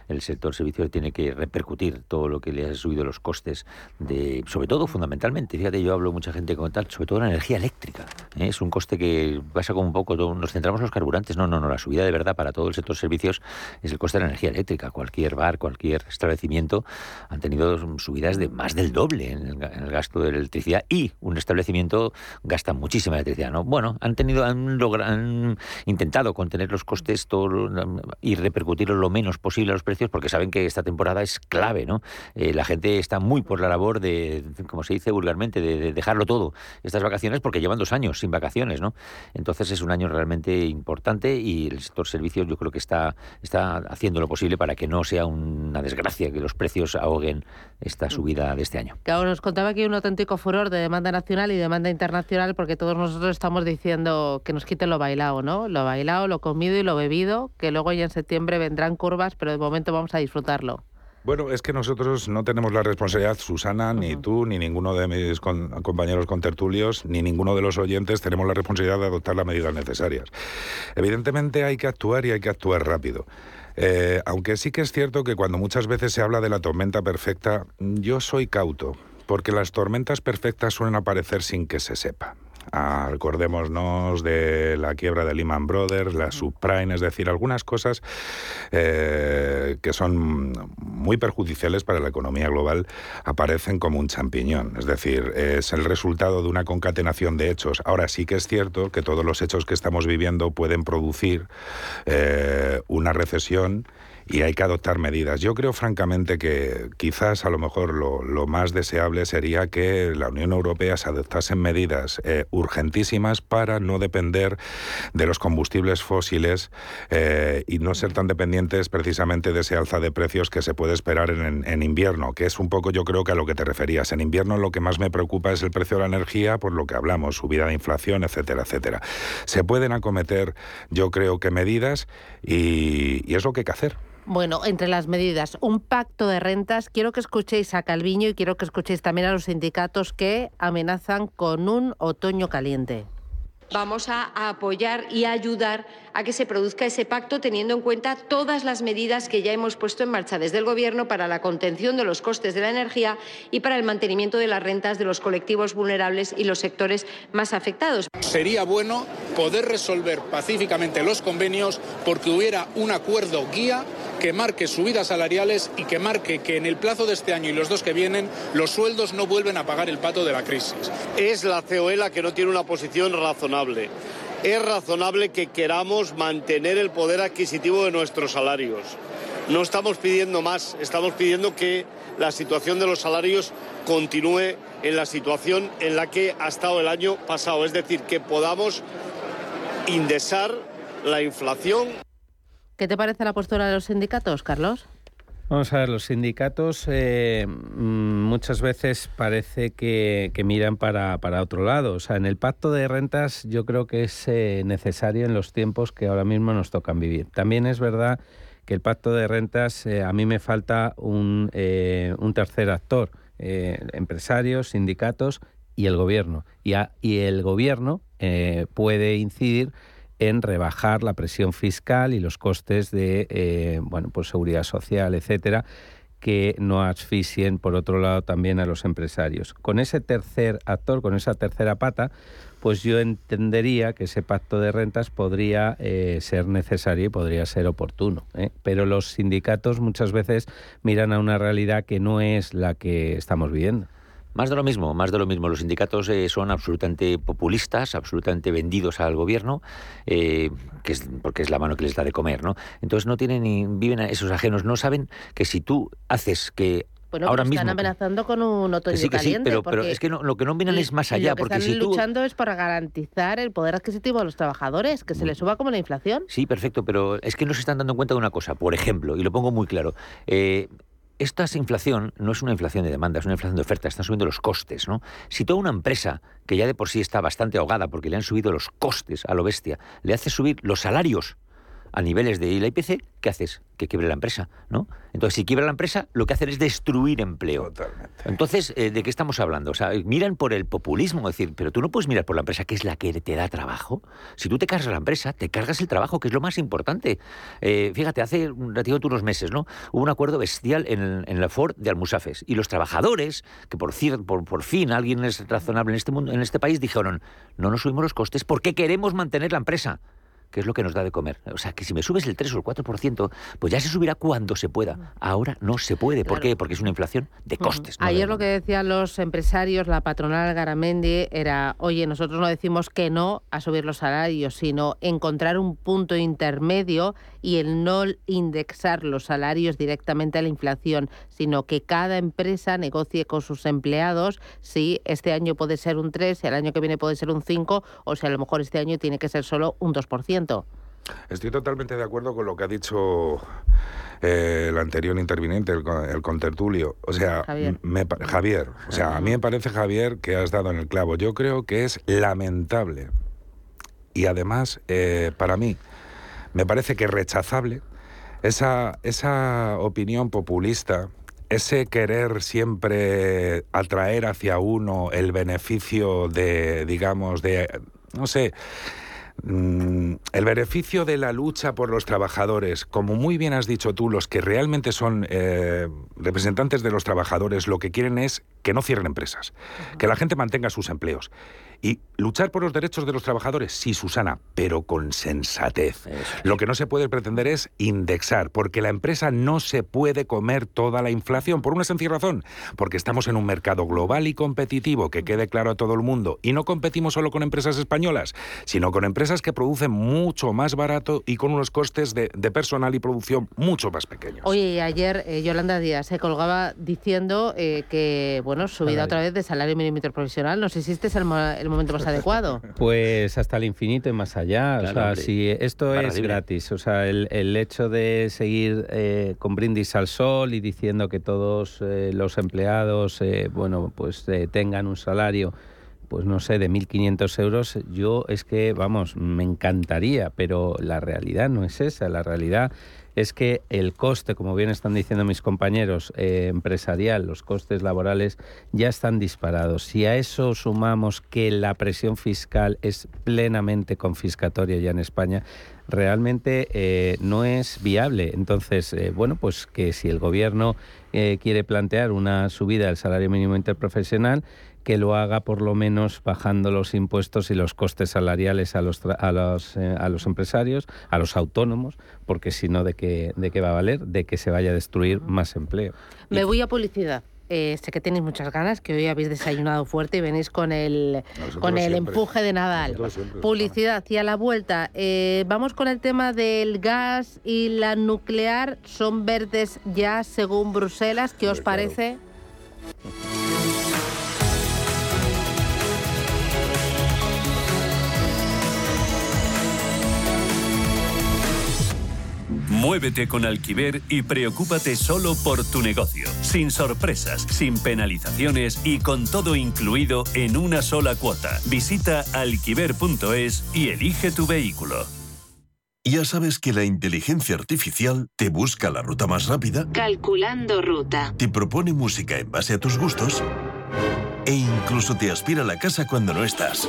el sector servicios tiene que repercutir todo lo que le ha subido los costes, de, sobre todo, fundamentalmente. Fíjate, yo hablo mucha gente con tal, sobre todo la energía eléctrica. ¿eh? Es un coste que pasa como un poco, nos centramos en los carburantes. No, no, no, la subida de verdad para todo el sector servicios es el coste de la energía eléctrica. Cualquier bar, cualquier establecimiento han tenido subidas de más del doble en el, gasto de electricidad y un establecimiento gasta muchísima electricidad. ¿no? Bueno, han tenido, han, logra- han intentado contener los costes todo, y repercutirlos lo menos posible a los precios porque saben que esta temporada es clave, ¿no? Eh, la gente está muy por la labor de, como se dice vulgarmente, de, de dejarlo todo estas vacaciones porque llevan dos años sin vacaciones, ¿no? Entonces es un año realmente importante y el sector servicios yo creo que está, está haciendo lo posible para que no sea una desgracia que los precios ahoguen esta subida de este año. Claro, nos contaba que hay un auténtico furor de demanda nacional y demanda internacional porque todos nosotros estamos diciendo que nos quiten lo bailado, ¿no? Lo bailado, lo comido y lo bebido, que luego ya en septiembre vendrán curvas, pero de momento vamos a disfrutarlo. Bueno, es que nosotros no tenemos la responsabilidad, Susana, ni tú, ni ninguno de mis con- compañeros contertulios, ni ninguno de los oyentes tenemos la responsabilidad de adoptar las medidas necesarias. Evidentemente hay que actuar y hay que actuar rápido. Eh, aunque sí que es cierto que cuando muchas veces se habla de la tormenta perfecta, yo soy cauto, porque las tormentas perfectas suelen aparecer sin que se sepa. Acordémonos de la quiebra de Lehman Brothers, la subprime, es decir, algunas cosas eh, que son muy perjudiciales para la economía global aparecen como un champiñón. Es decir, es el resultado de una concatenación de hechos. Ahora sí que es cierto que todos los hechos que estamos viviendo pueden producir eh, una recesión y hay que adoptar medidas. Yo creo francamente que quizás a lo mejor lo, más deseable sería que la Unión Europea se adoptase medidas eh, urgentísimas para no depender de los combustibles fósiles eh, y no ser tan dependientes precisamente de ese alza de precios que se puede esperar en, invierno, que es un poco yo creo que a lo que te referías. En invierno lo que más me preocupa es el precio de la energía, por lo que hablamos, subida de inflación, etcétera, etcétera. Se pueden acometer yo creo que medidas y es lo que hay que hacer. Bueno, entre las medidas, un pacto de rentas. Quiero que escuchéis a Calviño y quiero que escuchéis también a los sindicatos que amenazan con un otoño caliente vamos a, apoyar y ayudar a que se produzca ese pacto teniendo en cuenta todas las medidas que ya hemos puesto en marcha desde el Gobierno para la contención de los costes de la energía y para el mantenimiento de las rentas de los colectivos vulnerables y los sectores más afectados. Sería bueno poder resolver pacíficamente los convenios porque hubiera un acuerdo guía que marque subidas salariales y que marque que en el plazo de este año y los dos que vienen los sueldos no vuelven a pagar el pato de la crisis. Es la COE la que no tiene una posición razonable. Es razonable que queramos mantener el poder adquisitivo de nuestros salarios. No estamos pidiendo más, estamos pidiendo que la situación de los salarios continúe en la situación en la que ha estado el año pasado, es decir, que podamos indesar la inflación. ¿Qué te parece la postura de los sindicatos, Carlos? Vamos a ver, los sindicatos eh, mm, muchas veces parece que, miran para, otro lado. O sea, en el pacto de rentas yo creo que es eh, necesario en los tiempos que ahora mismo nos tocan vivir. También es verdad que el pacto de rentas eh, a mí me falta un, un tercer actor, empresarios, sindicatos y el gobierno. Y, y el gobierno puede incidir en rebajar la presión fiscal y los costes de eh, bueno, pues seguridad social, etcétera, que no asfixien, por otro lado, también a los empresarios. Con ese tercer actor, con esa tercera pata, pues yo entendería que ese pacto de rentas podría eh, ser necesario y podría ser oportuno. ¿eh? Pero los sindicatos muchas veces miran a una realidad que no es la que estamos viviendo. Más de lo mismo, más de lo mismo. Los sindicatos eh, son absolutamente populistas, absolutamente vendidos al gobierno, eh, que es, porque es la mano que les da de comer, ¿no? Entonces no tienen ni viven a esos ajenos, no saben que si tú haces que bueno, ahora están amenazando con un otoño sí, que caliente. Sí, pero, es que lo que no miran es más allá. lo que porque están si tú... luchando es para garantizar el poder adquisitivo de los trabajadores, que se les suba como la inflación. Sí, perfecto, pero es que no se están dando cuenta de una cosa. Por ejemplo, y lo pongo muy claro, eh, esta inflación no es una inflación de demanda, es una inflación de oferta, están subiendo los costes, ¿no? Si toda una empresa que ya de por sí está bastante ahogada porque le han subido los costes a lo bestia, le hace subir los salarios a niveles de IPC, ¿qué haces? Que quiebre la empresa, ¿no? Entonces, si quiebra la empresa, lo que hacen es destruir empleo. Totalmente. Entonces, eh, ¿de qué estamos hablando? O sea, miran por el populismo, es decir, pero tú no puedes mirar por la empresa que es la que te da trabajo. Si tú te cargas la empresa, te cargas el trabajo, que es lo más importante. Eh, fíjate, hace un ratito unos meses, ¿no? Hubo un acuerdo bestial en, en la Ford de Almusafes. Y los trabajadores, que por, por, por fin alguien es razonable en este, mundo, en este país, dijeron, no nos subimos los costes porque queremos mantener la empresa que es lo que nos da de comer. O sea, que si me subes el 3 o el 4%, pues ya se subirá cuando se pueda. Ahora no se puede. ¿Por qué? Porque es una inflación de costes. Ayer lo que decían los empresarios, la patronal Garamendi, era, oye, nosotros no decimos que no a subir los salarios, sino encontrar un punto intermedio y el no indexar los salarios directamente a la inflación, sino que cada empresa negocie con sus empleados si este año puede ser un 3, si el año que viene puede ser un 5 o si a lo mejor este año tiene que ser solo un 2%. Estoy totalmente de acuerdo con lo que ha dicho eh, el anterior interviniente, el, el contertulio. O sea, Javier. Me, Javier. O sea, a mí me parece, Javier, que has dado en el clavo. Yo creo que es lamentable. Y además, eh, para mí, me parece que rechazable esa, esa opinión populista, ese querer siempre atraer hacia uno el beneficio de, digamos, de, no sé, mm, el beneficio de la lucha por los trabajadores, como muy bien has dicho tú, los que realmente son eh, representantes de los trabajadores, lo que quieren es que no cierren empresas, que la gente mantenga sus empleos. Y luchar por los derechos de los trabajadores, sí, Susana, pero con sensatez. Lo que no se puede pretender es indexar, porque la empresa no se puede comer toda la inflación, por una sencilla razón, porque estamos en un mercado global y competitivo, que quede claro a todo el mundo, y no competimos solo con empresas españolas, sino con empresas que producen mucho más barato y con unos costes de, personal y producción mucho más pequeños. Oye, ayer eh, Yolanda Díaz se colgaba diciendo eh, que, bueno, subida otra vez de salario mínimo interprofesional, no sé si este es el, momento más adecuado. Pues hasta el infinito y más allá. o sea, si esto es gratis, o sea, el, hecho de seguir eh, con brindis al sol y diciendo que todos los empleados, bueno, pues tengan un salario pues no sé, de 1.500 euros, yo es que, vamos, me encantaría, pero la realidad no es esa. La realidad es que el coste, como bien están diciendo mis compañeros, eh, empresarial, los costes laborales ya están disparados. Si a eso sumamos que la presión fiscal es plenamente confiscatoria ya en España, realmente eh, no es viable. Entonces, eh, bueno, pues que si el gobierno quiere plantear una subida del salario mínimo interprofesional, que lo haga por lo menos bajando los impuestos y los costes salariales a los, a los, eh, a los empresarios, a los autónomos, porque si no, ¿de qué, ¿de qué va a valer? De que se vaya a destruir más empleo. Me voy a publicidad. Eh, sé que tenéis muchas ganas, que hoy habéis desayunado fuerte y venís con el, con el empuje de Nadal. Publicidad. Y a la vuelta, eh, vamos con el tema del gas y la nuclear. ¿Son verdes ya según Bruselas? ¿Qué os parece? Muévete con Alquiver y preocúpate solo por tu negocio, sin sorpresas, sin penalizaciones y con todo incluido en una sola cuota. Visita alquiver.es y elige tu vehículo. Ya sabes que la inteligencia artificial te busca la ruta más rápida. Calculando ruta. Te propone música en base a tus gustos. E incluso te aspira a la casa cuando no estás.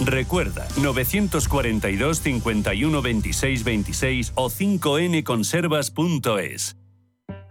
Recuerda, 942 51 26 26 o 5nconservas.es.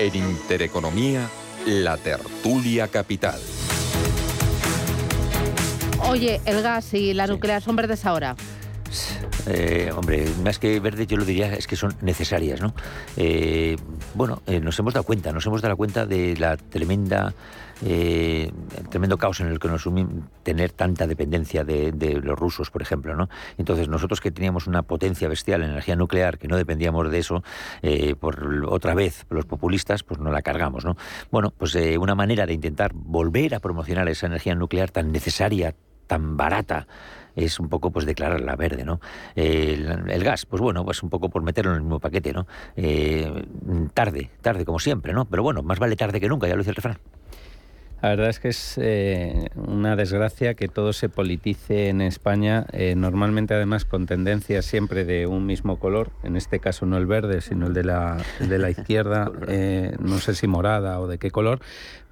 En Intereconomía, la tertulia capital. Oye, el gas y la nuclear son verdes ahora. Eh, hombre, más que verdes yo lo diría es que son necesarias, ¿no? Eh, bueno, eh, nos hemos dado cuenta, nos hemos dado cuenta de la tremenda eh, tremendo caos en el que nos sumimos tener tanta dependencia de, de, los rusos, por ejemplo, ¿no? Entonces nosotros que teníamos una potencia bestial en energía nuclear, que no dependíamos de eso, eh, por otra vez los populistas, pues no la cargamos, ¿no? Bueno, pues eh, una manera de intentar volver a promocionar esa energía nuclear tan necesaria, tan barata, es un poco pues declararla verde, ¿no? El, gas, pues bueno, pues un poco por meterlo en el mismo paquete, ¿no? Tarde, tarde como siempre, ¿no? Pero bueno, más vale tarde que nunca, ya lo dice el refrán. La verdad es que es eh, una desgracia que todo se politice en España, eh, normalmente además con tendencias siempre de un mismo color, en este caso no el verde, sino el de la, de la izquierda, eh, no sé si morada o de qué color,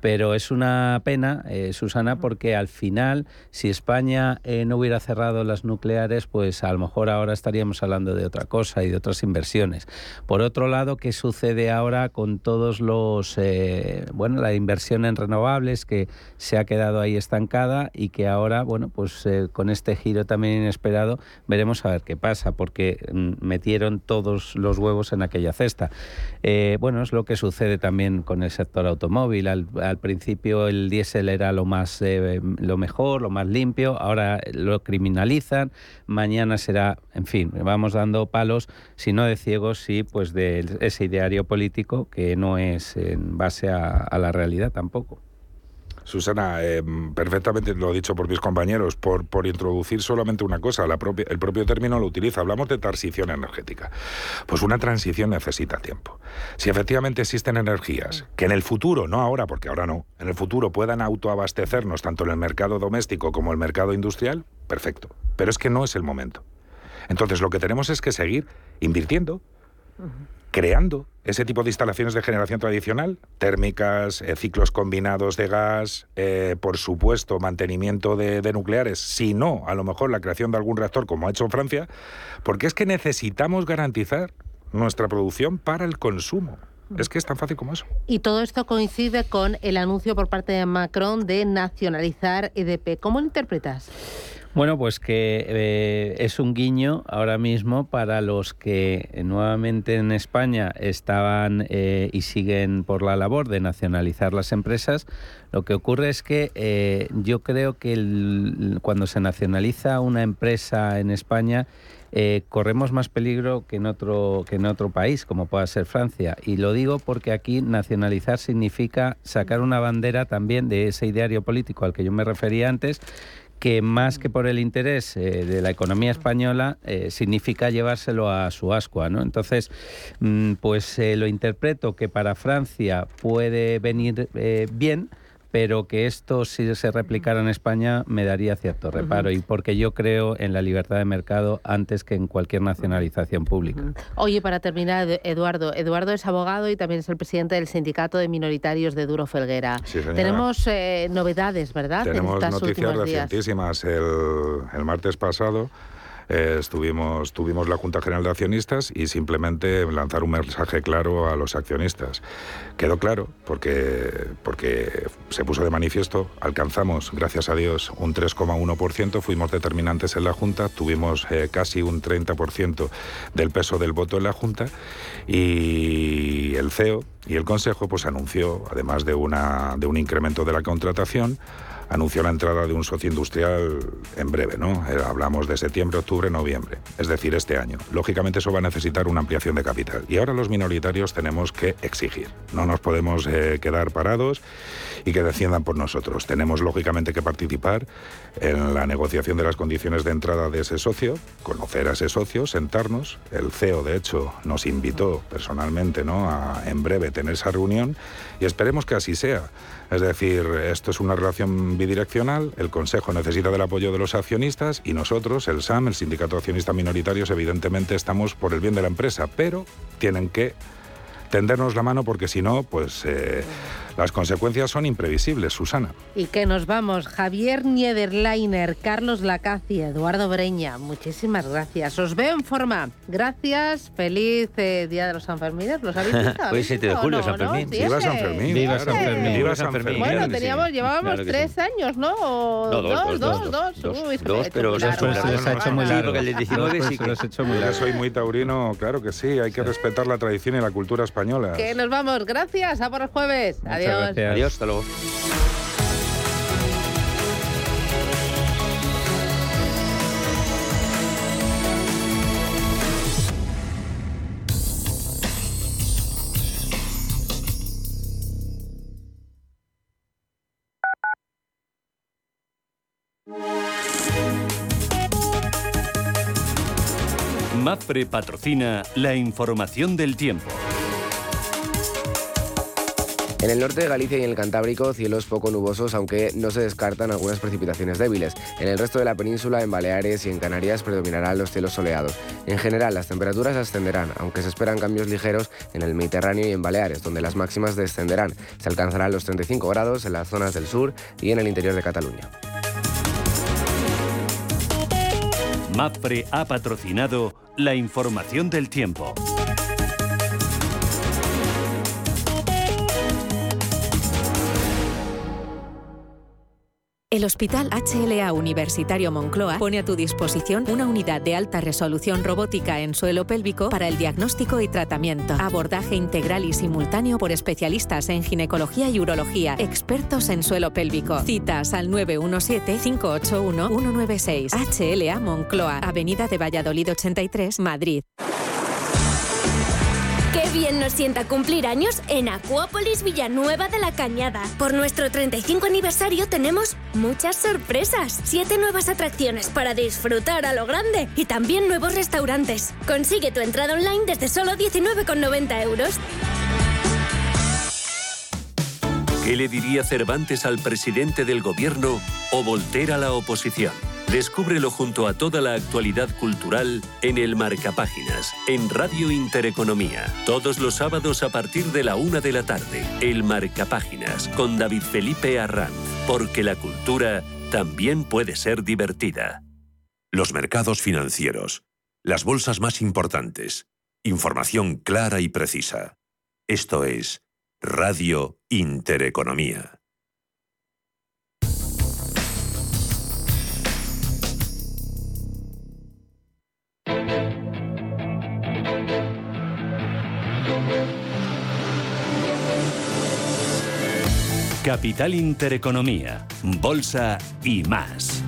pero es una pena, eh, Susana, porque al final, si España eh, no hubiera cerrado las nucleares, pues a lo mejor ahora estaríamos hablando de otra cosa y de otras inversiones. Por otro lado, ¿qué sucede ahora con todos los, eh, bueno, la inversión en renovables que se ha quedado ahí estancada y que ahora, bueno, pues eh, con este giro también inesperado, veremos a ver qué pasa, porque mm, metieron todos los huevos en aquella cesta. Bueno, es lo que sucede también con el sector automóvil. Al, al principio el diésel era lo más eh, lo mejor, lo más limpio, ahora lo criminalizan, mañana será, en fin, vamos dando palos, si no de ciegos, sí, pues de ese ideario político que no es en base a, a la realidad tampoco. Susana, eh, perfectamente lo he dicho por mis compañeros, por, por introducir solamente una cosa, la propia, el propio término lo utiliza, hablamos de transición energética. Pues una transición necesita tiempo. Si efectivamente existen energías que en el futuro, no ahora, porque ahora no, en el futuro puedan autoabastecernos tanto en el mercado doméstico como el mercado industrial, perfecto. Pero es que no es el momento. Entonces lo que tenemos es que seguir invirtiendo. Uh -huh creando ese tipo de instalaciones de generación tradicional, térmicas, eh, ciclos combinados de gas, eh, por supuesto, mantenimiento de, de, nucleares, si no, a lo mejor la creación de algún reactor como ha hecho Francia, porque es que necesitamos garantizar nuestra producción para el consumo. Es que es tan fácil como eso. Y todo esto coincide con el anuncio por parte de Macron de nacionalizar EDP. ¿Cómo lo interpretas? Bueno, pues que eh, es un guiño ahora mismo para los que nuevamente en España estaban eh, y siguen por la labor de nacionalizar las empresas. Lo que ocurre es que eh, yo creo que cuando se nacionaliza una empresa en España, corremos más peligro que en otro que en otro país como pueda ser Francia y lo digo porque aquí nacionalizar significa sacar una bandera también de ese ideario político al que yo me refería antes que más que por el interés eh, de la economía española eh, significa llevárselo a su ascua, ¿no? Entonces, mmm, pues eh, lo interpreto que para Francia puede venir bien, pero que esto si se replicara en España me daría cierto reparo uh -huh. y porque yo creo en la libertad de mercado antes que en cualquier nacionalización pública. Uh -huh. Oye, para terminar, Eduardo, Eduardo es abogado y también es el presidente del Sindicato de Minoritarios de Duro Felguera. Sí, Tenemos eh, novedades, ¿verdad? Tenemos en noticias recientísimas. El, el martes pasado eh, estuvimos, tuvimos la Junta General de Accionistas y simplemente lanzar un mensaje claro a los accionistas. Quedó claro porque, porque se puso de manifiesto, alcanzamos, gracias a Dios, un 3,1%, fuimos determinantes en la Junta, tuvimos eh, casi un 30% del peso del voto en la Junta y el CEO y el Consejo pues anunció, además de, una, de un incremento de la contratación, anunció la entrada de un socio industrial en breve, ¿no? Eh, hablamos de septiembre, octubre, noviembre, es decir, este año. Lógicamente eso va a necesitar una ampliación de capital. Y ahora los minoritarios tenemos que exigir. No nos podemos eh, quedar parados y que desciendan por nosotros. Tenemos lógicamente que participar en la negociación de las condiciones de entrada de ese socio, conocer a ese socio, sentarnos. El CEO, de hecho, nos invitó personalmente, ¿no? A en breve tener esa reunión y esperemos que así sea. Es decir, esto es una relación bidireccional, el Consejo necesita del apoyo de los accionistas y nosotros, el SAM, el Sindicato de Accionistas Minoritarios, evidentemente estamos por el bien de la empresa, pero tienen que tendernos la mano porque si no, pues eh, Las consecuencias son imprevisibles, Susana. Y que nos vamos, Javier Niederleiner, Carlos Lacaci, Eduardo Breña, muchísimas gracias. Os veo en forma. Gracias, feliz eh, Día de los Sanfermines. ¿Los habéis visto? Hoy 7 de julio, no, San Fermín. ¿no? Viva San Fermín. Viva San Fermín. Viva San Fermín. Bueno, sí. teníamos, llevábamos Claro tres sí. años, ¿no? O No, dos, dos, dos, dos. Uy, pero se ha hecho muy Sí, largo. porque el del 19 Pues sí que- hecho muy Yo largo. soy muy taurino, claro que sí, hay que respetar la tradición y la cultura española. Que nos vamos. Gracias. A por el jueves. Muchas Adiós. gracias. Adiós, hasta luego. MAPFRE patrocina la información del tiempo. En el norte de Galicia y en el Cantábrico, cielos poco nubosos, aunque no se descartan algunas precipitaciones débiles. En el resto de la península, en Baleares y en Canarias, predominarán los cielos soleados. En general, las temperaturas ascenderán, aunque se esperan cambios ligeros en el Mediterráneo y en Baleares, donde las máximas descenderán. Se alcanzarán los 35 grados en las zonas del sur y en el interior de Cataluña. MAPFRE ha patrocinado la información del tiempo. El Hospital HLA Universitario Moncloa pone a tu disposición una unidad de alta resolución robótica en suelo pélvico para el diagnóstico y tratamiento. Abordaje integral y simultáneo por especialistas en ginecología y urología, expertos en suelo pélvico. Citas al 917-581-196. HLA Moncloa, Avenida de Valladolid 83, Madrid. Qué bien nos sienta cumplir años en Acuópolis Villanueva de la Cañada. Por nuestro 35 aniversario tenemos muchas sorpresas. Siete nuevas atracciones para disfrutar a lo grande y también nuevos restaurantes. Consigue tu entrada online desde solo 19,90 euros. ¿Qué le diría Cervantes al presidente del gobierno o Voltaire a la oposición? Descúbrelo junto a toda la actualidad cultural en el Marcapáginas, en Radio Intereconomía. Todos los sábados a partir de la una de la tarde. El Marcapáginas, con David Felipe Arranz. Porque la cultura también puede ser divertida. Los mercados financieros. Las bolsas más importantes. Información clara y precisa. Esto es Radio Intereconomía. Capital Intereconomía, Bolsa y más.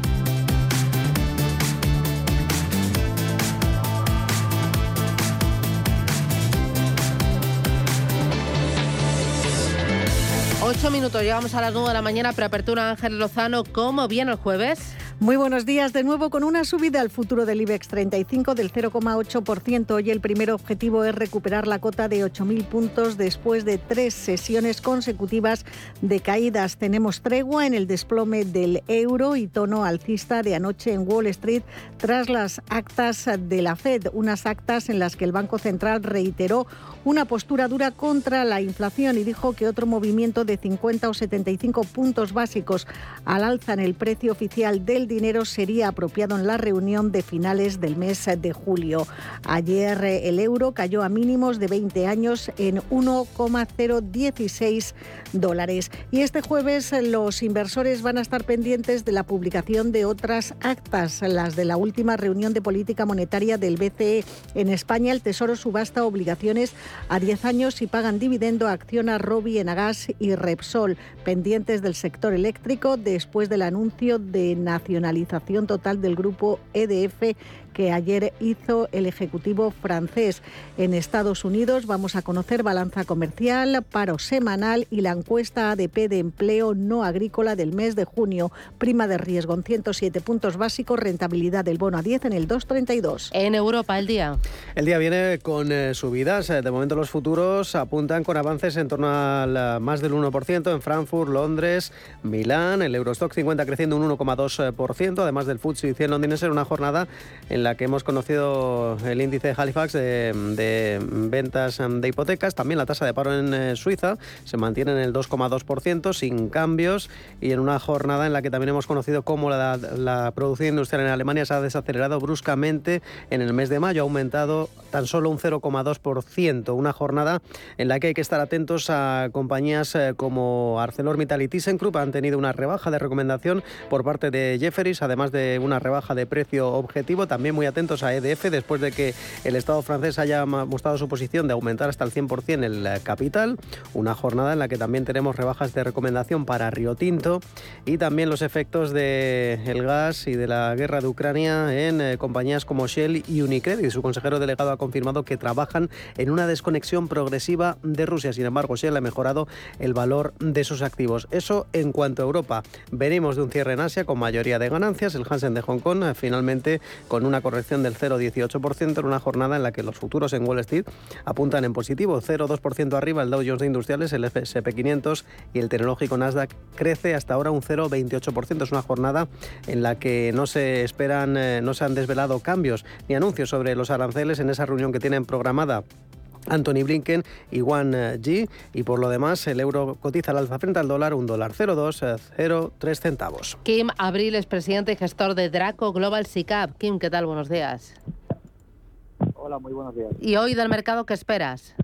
Ocho minutos, llegamos a las nueve de la mañana, preapertura Ángel Lozano. ¿Cómo viene el jueves? Muy buenos días de nuevo con una subida al futuro del IBEX 35 del 0,8%. Hoy el primer objetivo es recuperar la cota de 8.000 puntos después de tres sesiones consecutivas de caídas. Tenemos tregua en el desplome del euro y tono alcista de anoche en Wall Street tras las actas de la Fed, unas actas en las que el Banco Central reiteró una postura dura contra la inflación y dijo que otro movimiento de 50 o 75 puntos básicos al alza en el precio oficial del dinero sería apropiado en la reunión de finales del mes de julio. Ayer el euro cayó a mínimos de 20 años en 1,016 dólares. Y este jueves los inversores van a estar pendientes de la publicación de otras actas, las de la última reunión de política monetaria del BCE. En España el Tesoro subasta obligaciones a 10 años y pagan dividendo a Acciona, Robi, Enagas y Repsol, pendientes del sector eléctrico después del anuncio de nacionalización total del grupo EDF que ayer hizo el Ejecutivo francés. En Estados Unidos vamos a conocer balanza comercial, paro semanal y la encuesta ADP de empleo no agrícola del mes de junio. Prima de riesgo en 107 puntos básicos, rentabilidad del bono a 10 en el 2,32. En Europa el día. El día viene con eh, subidas. Eh, De momento los futuros apuntan con avances en torno al eh, más del 1%. 1,1%, en Frankfurt, Londres, Milán, el Eurostock 50 creciendo un 1,2%, además del FTSE 100 londinense en una jornada en la que hemos conocido el índice de Halifax de, ventas de hipotecas, también la tasa de paro en eh, Suiza se mantiene en el 2,2% sin cambios y en una jornada en la que también hemos conocido cómo la, la producción industrial en Alemania se ha desacelerado bruscamente en el mes de mayo, ha aumentado tan solo un 0,2%, una jornada en la que hay que estar atentos a compañías eh, como ArcelorMittal y ThyssenKrupp, han tenido una rebaja de recomendación por parte de Jefferies, además de una rebaja de precio objetivo, también muy atentos a EDF después de que el Estado francés haya mostrado su posición de aumentar hasta el 100% el eh, capital, una jornada en la que también tenemos rebajas de recomendación para Río Tinto y también los efectos del gas y de la guerra de Ucrania en eh, compañías como Shell y Unicredit. Su consejero delegado ha confirmado que trabajan en una desconexión progresiva de Rusia. Sin embargo, Shell ha mejorado el valor de sus activos. Eso en cuanto a Europa. Venimos de un cierre en Asia con mayoría de ganancias. El Hansen de Hong Kong eh, finalmente con una corrección del 0,18% en una jornada en la que los futuros en Wall Street apuntan en positivo. 0,2% arriba el Dow Jones de Industriales, el S&P 500 y el tecnológico Nasdaq crece hasta ahora un 0,28%. Es una jornada en la que no se esperan, eh, no se han desvelado cambios ni anuncios sobre los aranceles en esa reunión que tienen programada Anthony Blinken y Juan eh, G. Y por lo demás, el euro cotiza al alza frente al dólar, un dólar 0,203 eh, centavos. Kim Abril es presidente y gestor de Draco Global SICAP. Kim, ¿qué tal? Buenos días. Hola, muy buenos días. ¿Y hoy del mercado qué esperas?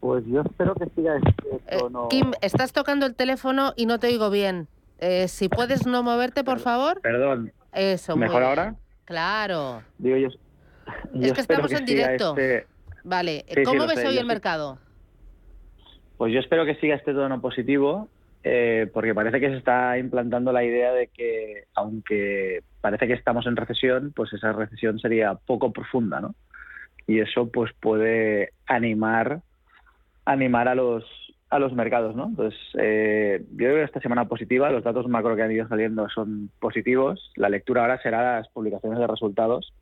Pues yo espero que siga este eh, tono... Kim, estás tocando el teléfono y no te oigo bien. si puedes no moverte, por favor. Perdón. Eso, ¿Mejor ahora? Claro. Digo, yo, es que estamos en directo. Este- vale, ¿cómo ves hoy el mercado? Pues yo espero que siga este tono positivo, eh, porque parece que se está implantando la idea de que, aunque parece que estamos en recesión, pues esa recesión sería poco profunda, ¿no? Y eso pues puede animar animar a los a los mercados, ¿no? Entonces, eh, yo veo esta semana positiva, los datos macro que han ido saliendo son positivos, la lectura ahora será las publicaciones de resultados,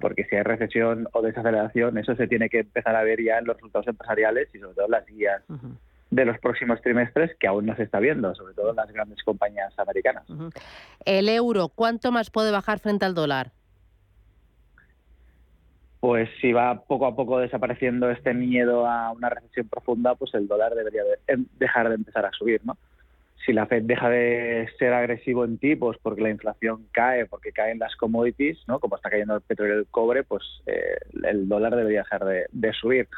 porque si hay recesión o desaceleración, eso se tiene que empezar a ver ya en los resultados empresariales y sobre todo en las guías de los próximos trimestres que aún no se está viendo, sobre todo en las grandes compañías americanas. El euro, ¿cuánto más puede bajar frente al dólar? Pues si va poco a poco desapareciendo este miedo a una recesión profunda, pues el dólar debería em, dejar de empezar a subir, ¿no? Si la Fed deja de ser agresivo en tipos porque la inflación cae, porque caen las commodities, ¿no? como está cayendo el petróleo y el cobre, pues eh, el dólar debería dejar de, subir.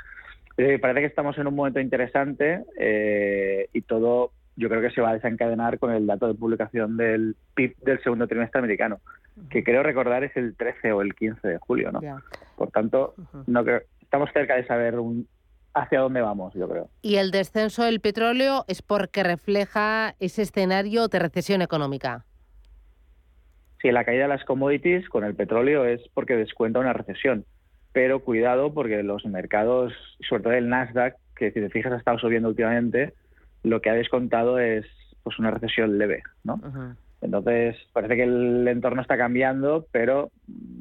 Eh, parece que estamos en un momento interesante eh, y todo yo creo que se va a desencadenar con el dato de publicación del PIB del segundo trimestre americano, que creo recordar es el 13 o el 15 de julio. ¿no? Por tanto, no creo, estamos cerca de saber un, hacia dónde vamos, yo creo. ¿Y el descenso del petróleo es porque refleja ese escenario de recesión económica? Sí, la caída de las commodities con el petróleo es porque descuenta una recesión. Pero cuidado porque los mercados, sobre todo el Nasdaq, que si te fijas ha estado subiendo últimamente, lo que ha descontado es pues una recesión leve, ¿no? Entonces, parece que el entorno está cambiando, pero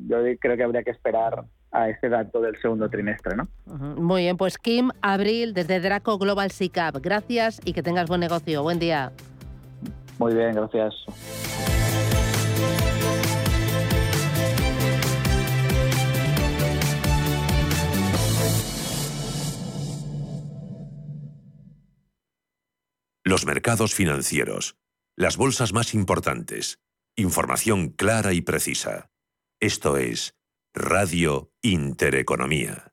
yo creo que habría que esperar a ese dato del segundo trimestre. ¿no? Muy bien, pues Kim Abril desde Draco Global SICAP. Gracias y que tengas buen negocio. Buen día. Muy bien, gracias. Los mercados financieros. Las bolsas más importantes. Información clara y precisa. Esto es Radio Intereconomía.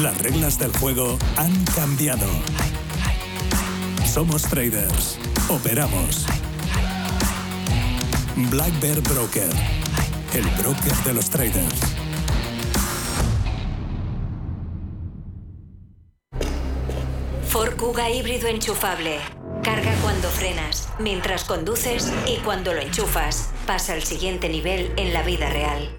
Las reglas del juego han cambiado. Somos traders. Operamos. Black Bear Broker. el broker de los traders. Ford Kuga híbrido enchufable. Carga cuando frenas, mientras conduces y cuando lo enchufas. Pasa al siguiente nivel en la vida real.